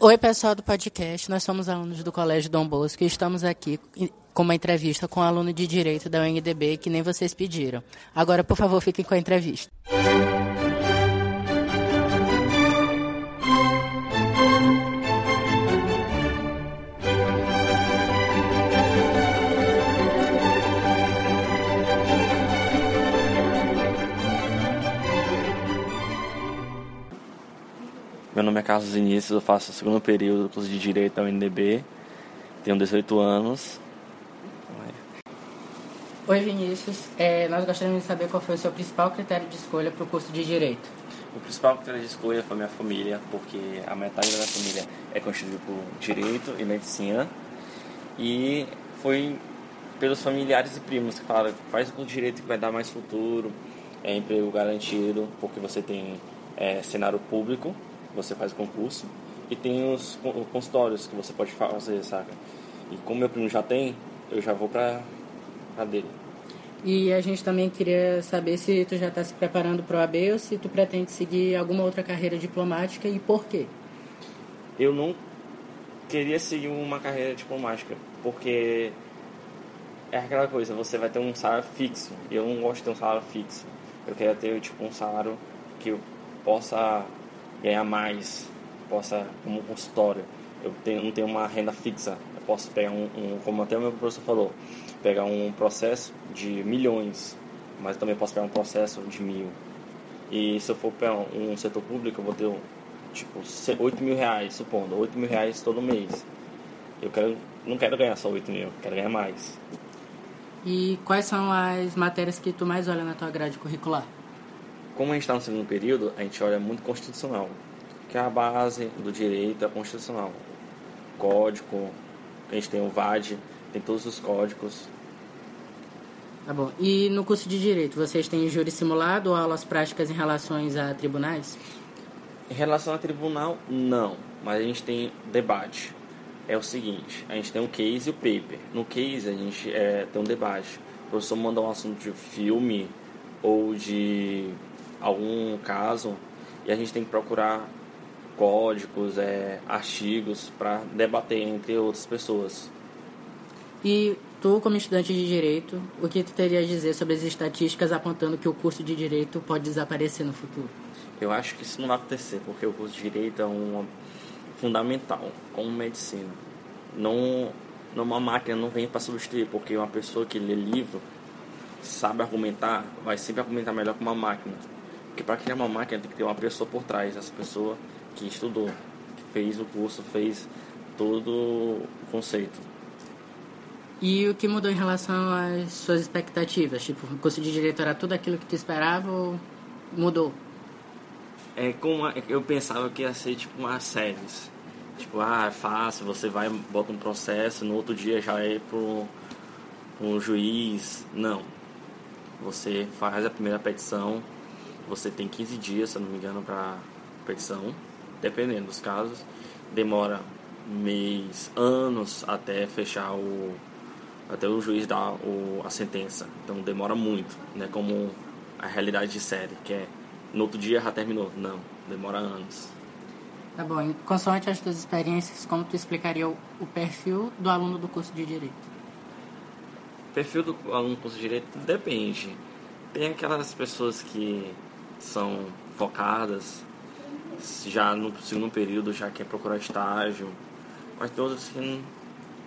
Oi, pessoal do podcast. Nós somos alunos do Colégio Dom Bosco e estamos aqui com uma entrevista com um aluno de Direito da UNDB que nem vocês pediram. Agora, por favor, fiquem com a entrevista. Meu nome é Carlos Vinícius, eu faço o segundo período do curso de Direito da UNDB, tenho 18 anos. Oi Vinícius, é, nós gostaríamos de saber qual foi o seu principal critério de escolha para o curso de Direito. O principal critério de escolha foi minha família, porque a metade da minha família é constituída por Direito e Medicina, e foi pelos familiares e primos que falaram, faz o curso de Direito que vai dar mais futuro, é emprego garantido, porque você tem é, cenário público, você faz o concurso e tem os consultórios que você pode fazer, saca? E como meu primo já tem, eu já vou pra, pra dele. E a gente também queria saber se tu já está se preparando para o AB ou se tu pretende seguir alguma outra carreira diplomática e por quê? Eu não queria seguir uma carreira diplomática, porque é aquela coisa, você vai ter um salário fixo, e eu não gosto de ter um salário fixo. Eu queria ter tipo um salário que eu possa ganhar mais, possa, como consultório, eu tenho, não tenho uma renda fixa, eu posso pegar um, um, como até o meu professor falou, pegar um processo de milhões, mas também posso pegar um processo de mil. E se eu for pegar um setor público, eu vou ter tipo 8 mil reais, supondo, 8 mil reais todo mês. Eu quero, não quero ganhar só 8 mil, quero ganhar mais. E quais são as matérias que tu mais olha na tua grade curricular? Como a gente está no segundo período, a gente olha muito constitucional, que é a base do direito é constitucional. Código, a gente tem o VAD, tem todos os códigos. Tá bom. E no curso de direito, vocês têm júri simulado ou aulas práticas em relação a tribunais? Em relação a tribunal, não. Mas a gente tem debate. É o seguinte, a gente tem um case e o paper. No case, a gente é, tem um debate. O professor manda um assunto de filme ou de algum caso e a gente tem que procurar códigos, é, artigos para debater entre outras pessoas. E tu, como estudante de direito, o que tu teria a dizer sobre as estatísticas apontando que o curso de direito pode desaparecer no futuro? Eu acho que isso não vai acontecer, porque o curso de direito é um fundamental, como medicina. Não, não uma máquina não vem para substituir, porque uma pessoa que lê livro sabe argumentar, vai sempre argumentar melhor que uma máquina. Porque para criar uma máquina tem que ter uma pessoa por trás, essa pessoa que estudou, que fez o curso, fez todo o conceito. E o que mudou em relação às suas expectativas? Tipo, o curso de direito era tudo aquilo que tu esperava ou mudou? É como eu pensava que ia ser tipo uma séries. Tipo, ah, é fácil, você vai, bota um processo, no outro dia já é pro, pro juiz. Não. Você faz a primeira petição, você tem 15 dias, se eu não me engano, para petição, dependendo dos casos. Demora mês, anos até fechar o até o juiz dar o, a sentença. Então demora muito, né? Como a realidade de série, que é no outro dia já terminou. Não, demora anos. Tá bom. Em consoante as tuas experiências, como tu explicaria o, o perfil do aluno do curso de Direito? Perfil do aluno do curso de Direito depende. Tem aquelas pessoas que são focadas, já no segundo período já quer procurar estágio, mas todos que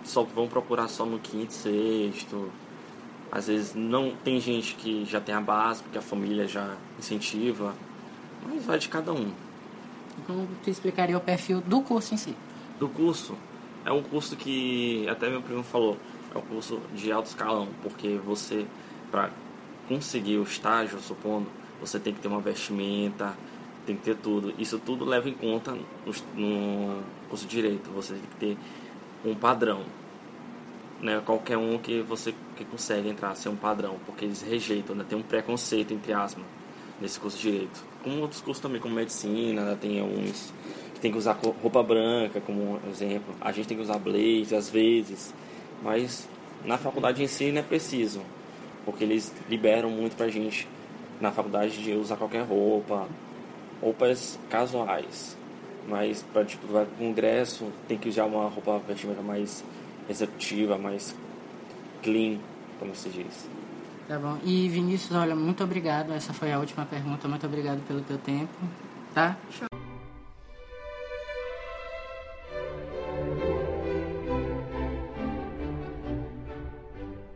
só vão procurar só no quinto, sexto. Às vezes não tem gente que já tem a base, porque a família já incentiva, mas vai de cada um. Como tu explicaria o perfil do curso em si? Do curso? É um curso que, até meu primo falou, é um curso de alto escalão, porque você, para conseguir o estágio, supondo, você tem que ter uma vestimenta, tem que ter tudo. Isso tudo leva em conta no, curso de direito. Você tem que ter um padrão. Né? Qualquer um que você que consegue entrar ser um padrão, porque eles rejeitam, né? tem um preconceito entre aspas nesse curso de direito. Como outros cursos também, como medicina, né? tem alguns que tem que usar roupa branca, como exemplo. A gente tem que usar blazer às vezes, mas na faculdade em si não é preciso, porque eles liberam muito pra gente na faculdade de usar qualquer roupa, roupas casuais. Mas para tipo, vai pro congresso, tem que usar uma roupa vestimenta mais receptiva, mais clean, como se diz. Tá bom. E Vinícius, olha, muito obrigado. Essa foi a última pergunta. Muito obrigado pelo teu tempo. Tá?